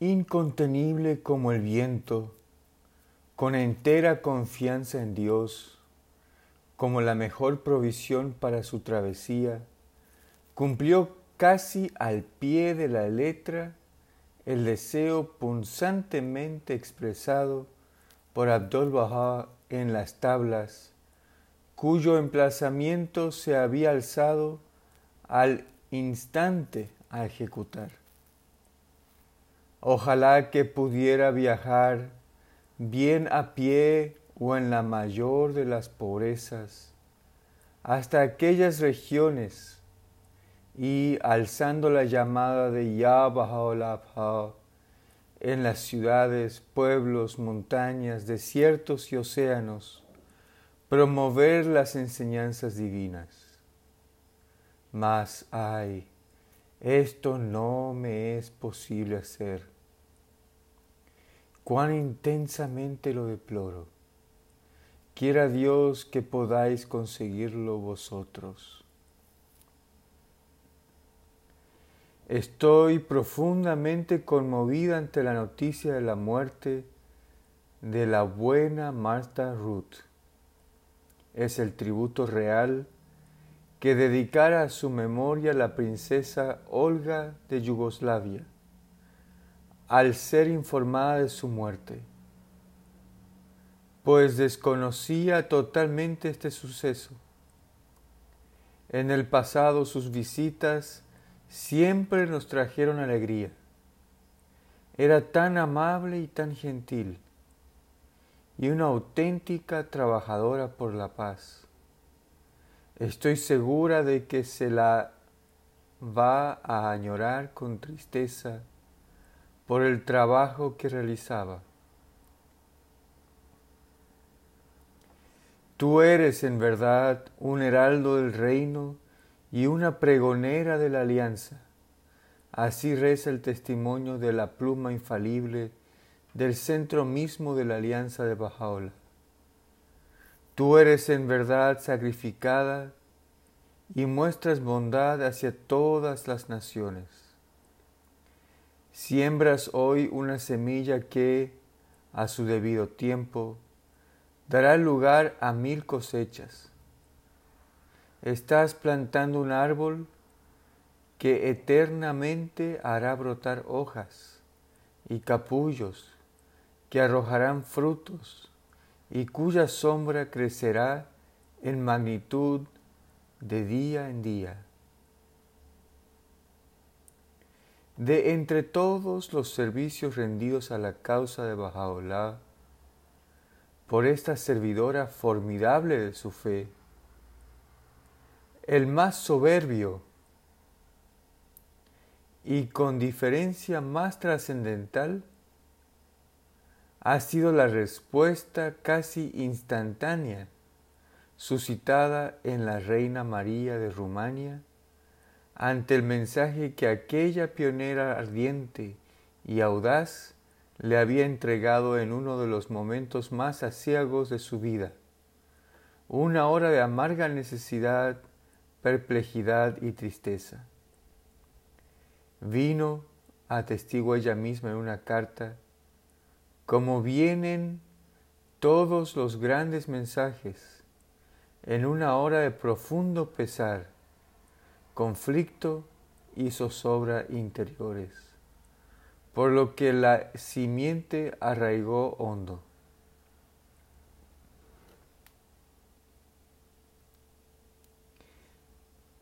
incontenible como el viento, con entera confianza en Dios, como la mejor provisión para su travesía, cumplió casi al pie de la letra el deseo punzantemente expresado por Abdul Baha en las tablas, cuyo emplazamiento se había alzado al instante a ejecutar. Ojalá que pudiera viajar bien a pie o en la mayor de las pobrezas hasta aquellas regiones y alzando la llamada de Ya Baha'u'llah en las ciudades, pueblos, montañas, desiertos y océanos, promover las enseñanzas divinas. Mas, ay, esto no me es posible hacer. Cuán intensamente lo deploro. Quiera Dios que podáis conseguirlo vosotros. Estoy profundamente conmovida ante la noticia de la muerte de la buena Martha Ruth. Es el tributo real que dedicara a su memoria la princesa Olga de Yugoslavia, al ser informada de su muerte, pues desconocía totalmente este suceso. En el pasado sus visitas siempre nos trajeron alegría. Era tan amable y tan gentil, y una auténtica trabajadora por la paz. Estoy segura de que se la va a añorar con tristeza por el trabajo que realizaba. Tú eres en verdad un heraldo del reino y una pregonera de la alianza. Así reza el testimonio de la pluma infalible del centro mismo de la alianza de Bajaola. Tú eres en verdad sacrificada y muestras bondad hacia todas las naciones. Siembras hoy una semilla que, a su debido tiempo, dará lugar a mil cosechas. Estás plantando un árbol que eternamente hará brotar hojas y capullos que arrojarán frutos y cuya sombra crecerá en magnitud de día en día. De entre todos los servicios rendidos a la causa de Bajaola, por esta servidora formidable de su fe, el más soberbio y con diferencia más trascendental ha sido la respuesta casi instantánea suscitada en la Reina María de Rumania ante el mensaje que aquella pionera ardiente y audaz le había entregado en uno de los momentos más aciagos de su vida, una hora de amarga necesidad, perplejidad y tristeza. Vino, atestiguó ella misma en una carta, como vienen todos los grandes mensajes en una hora de profundo pesar, conflicto y zozobra interiores, por lo que la simiente arraigó hondo.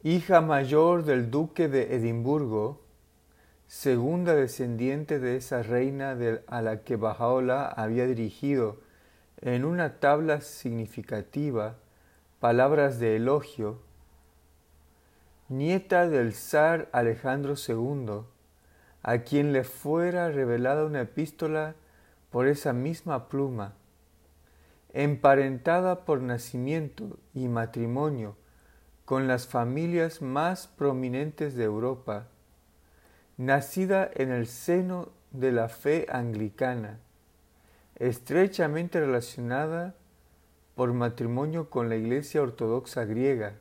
Hija mayor del duque de Edimburgo, segunda descendiente de esa reina a la que Bajaola había dirigido en una tabla significativa palabras de elogio, nieta del zar Alejandro II, a quien le fuera revelada una epístola por esa misma pluma, emparentada por nacimiento y matrimonio con las familias más prominentes de Europa, nacida en el seno de la fe anglicana, estrechamente relacionada por matrimonio con la Iglesia Ortodoxa griega,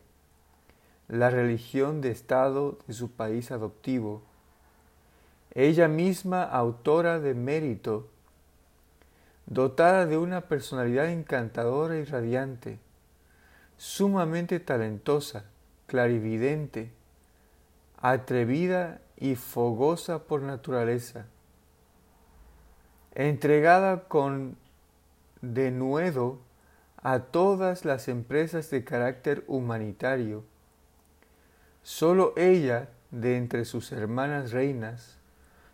la religión de Estado de su país adoptivo, ella misma autora de mérito, dotada de una personalidad encantadora y radiante, sumamente talentosa, clarividente, atrevida y fogosa por naturaleza, entregada con denuedo a todas las empresas de carácter humanitario. Solo ella, de entre sus hermanas reinas,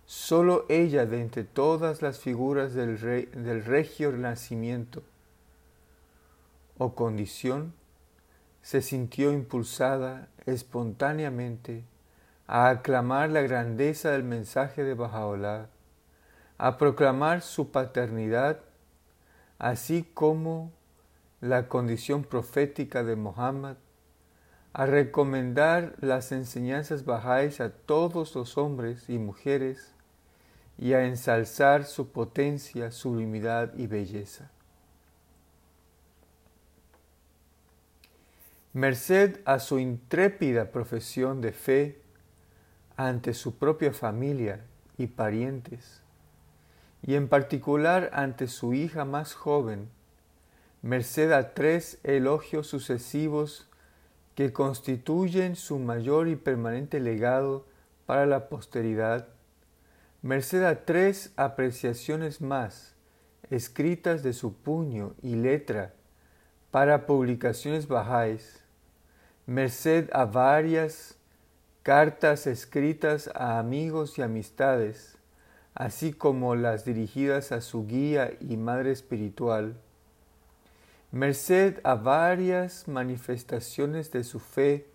solo ella de entre todas las figuras del, del regio nacimiento o condición, se sintió impulsada espontáneamente a aclamar la grandeza del mensaje de Bajaolah, a proclamar su paternidad, así como la condición profética de Mohammed, a recomendar las enseñanzas bajáis a todos los hombres y mujeres y a ensalzar su potencia, sublimidad y belleza. Merced a su intrépida profesión de fe ante su propia familia y parientes, y en particular ante su hija más joven, merced a tres elogios sucesivos que constituyen su mayor y permanente legado para la posteridad, merced a tres apreciaciones más escritas de su puño y letra para publicaciones bajáis, merced a varias cartas escritas a amigos y amistades, así como las dirigidas a su guía y madre espiritual, merced a varias manifestaciones de su fe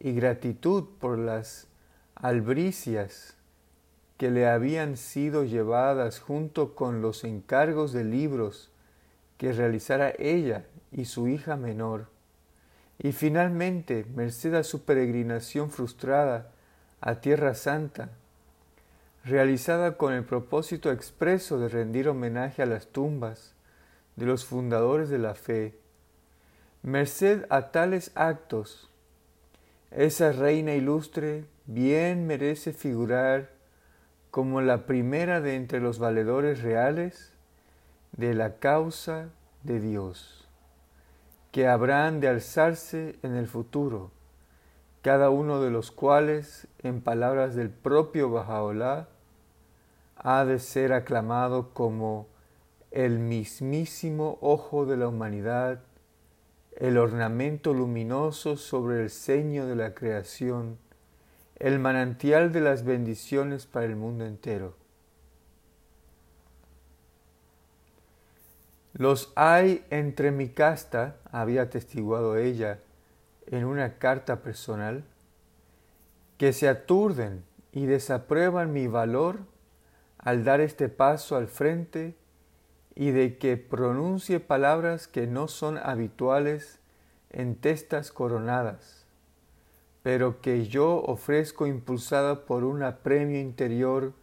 y gratitud por las albricias que le habían sido llevadas junto con los encargos de libros que realizara ella y su hija menor, y finalmente, merced a su peregrinación frustrada a Tierra Santa, realizada con el propósito expreso de rendir homenaje a las tumbas de los fundadores de la fe, merced a tales actos, esa reina ilustre bien merece figurar como la primera de entre los valedores reales de la causa de Dios, que habrán de alzarse en el futuro, cada uno de los cuales, en palabras del propio Bajaolá, ha de ser aclamado como el mismísimo ojo de la humanidad, el ornamento luminoso sobre el ceño de la creación, el manantial de las bendiciones para el mundo entero. Los hay entre mi casta, había atestiguado ella en una carta personal, que se aturden y desaprueban mi valor al dar este paso al frente y de que pronuncie palabras que no son habituales en testas coronadas, pero que yo ofrezco impulsada por un apremio interior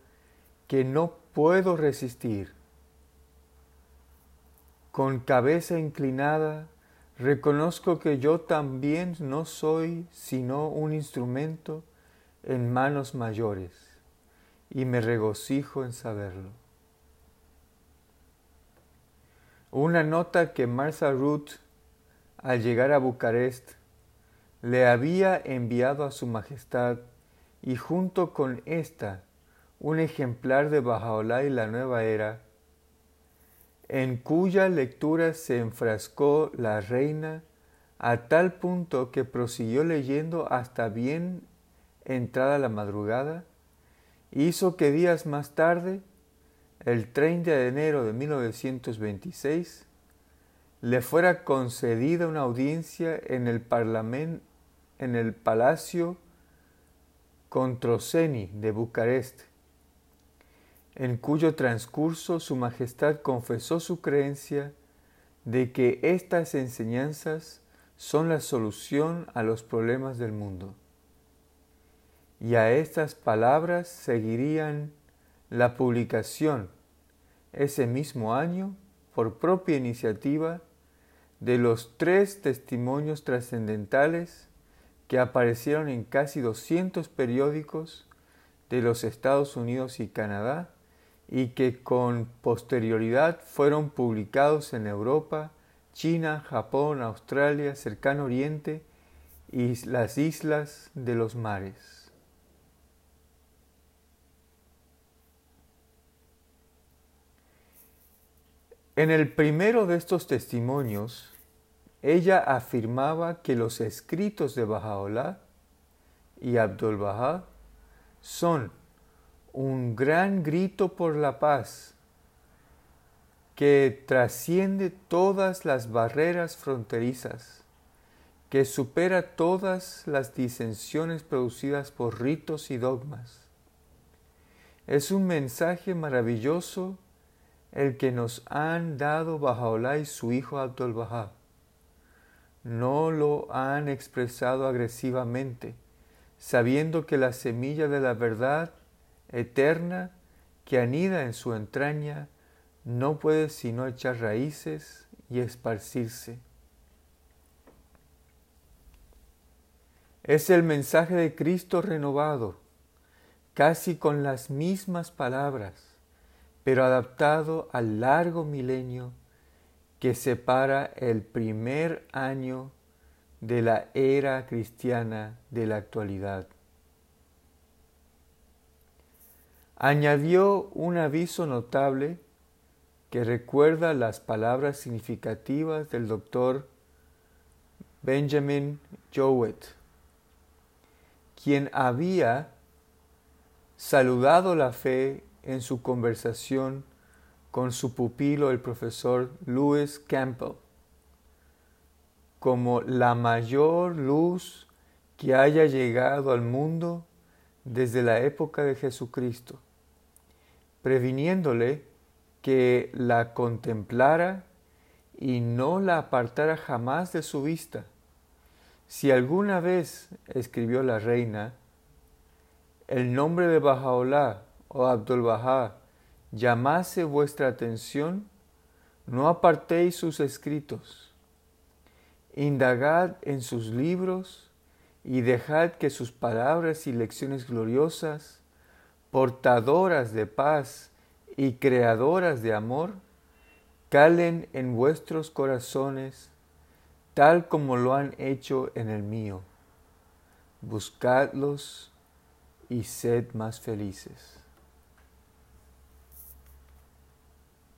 que no puedo resistir. Con cabeza inclinada, reconozco que yo también no soy sino un instrumento en manos mayores, y me regocijo en saberlo. Una nota que Martha Ruth, al llegar a Bucarest, le había enviado a su Majestad y junto con esta un ejemplar de Bajaolá y la Nueva Era, en cuya lectura se enfrascó la reina a tal punto que prosiguió leyendo hasta bien entrada la madrugada, hizo que días más tarde el 30 de enero de 1926, le fuera concedida una audiencia en el, en el Palacio Controseni de Bucarest, en cuyo transcurso Su Majestad confesó su creencia de que estas enseñanzas son la solución a los problemas del mundo. Y a estas palabras seguirían la publicación ese mismo año, por propia iniciativa, de los tres testimonios trascendentales que aparecieron en casi 200 periódicos de los Estados Unidos y Canadá y que con posterioridad fueron publicados en Europa, China, Japón, Australia, Cercano Oriente y las islas de los mares. En el primero de estos testimonios, ella afirmaba que los escritos de Bahá'u'lláh y Abdul Bahá son un gran grito por la paz que trasciende todas las barreras fronterizas, que supera todas las disensiones producidas por ritos y dogmas. Es un mensaje maravilloso el que nos han dado Bahá'u'lláh y su hijo Abdul Bahá. No lo han expresado agresivamente, sabiendo que la semilla de la verdad eterna que anida en su entraña no puede sino echar raíces y esparcirse. Es el mensaje de Cristo renovado, casi con las mismas palabras, pero adaptado al largo milenio que separa el primer año de la era cristiana de la actualidad. Añadió un aviso notable que recuerda las palabras significativas del doctor Benjamin Jowett, quien había saludado la fe en su conversación con su pupilo el profesor Lewis Campbell como la mayor luz que haya llegado al mundo desde la época de Jesucristo, previniéndole que la contemplara y no la apartara jamás de su vista. Si alguna vez, escribió la reina, el nombre de Bajaolá o Abdul Bahá llamase vuestra atención, no apartéis sus escritos Indagad en sus libros y dejad que sus palabras y lecciones gloriosas, portadoras de paz y creadoras de amor, calen en vuestros corazones tal como lo han hecho en el mío. Buscadlos y sed más felices.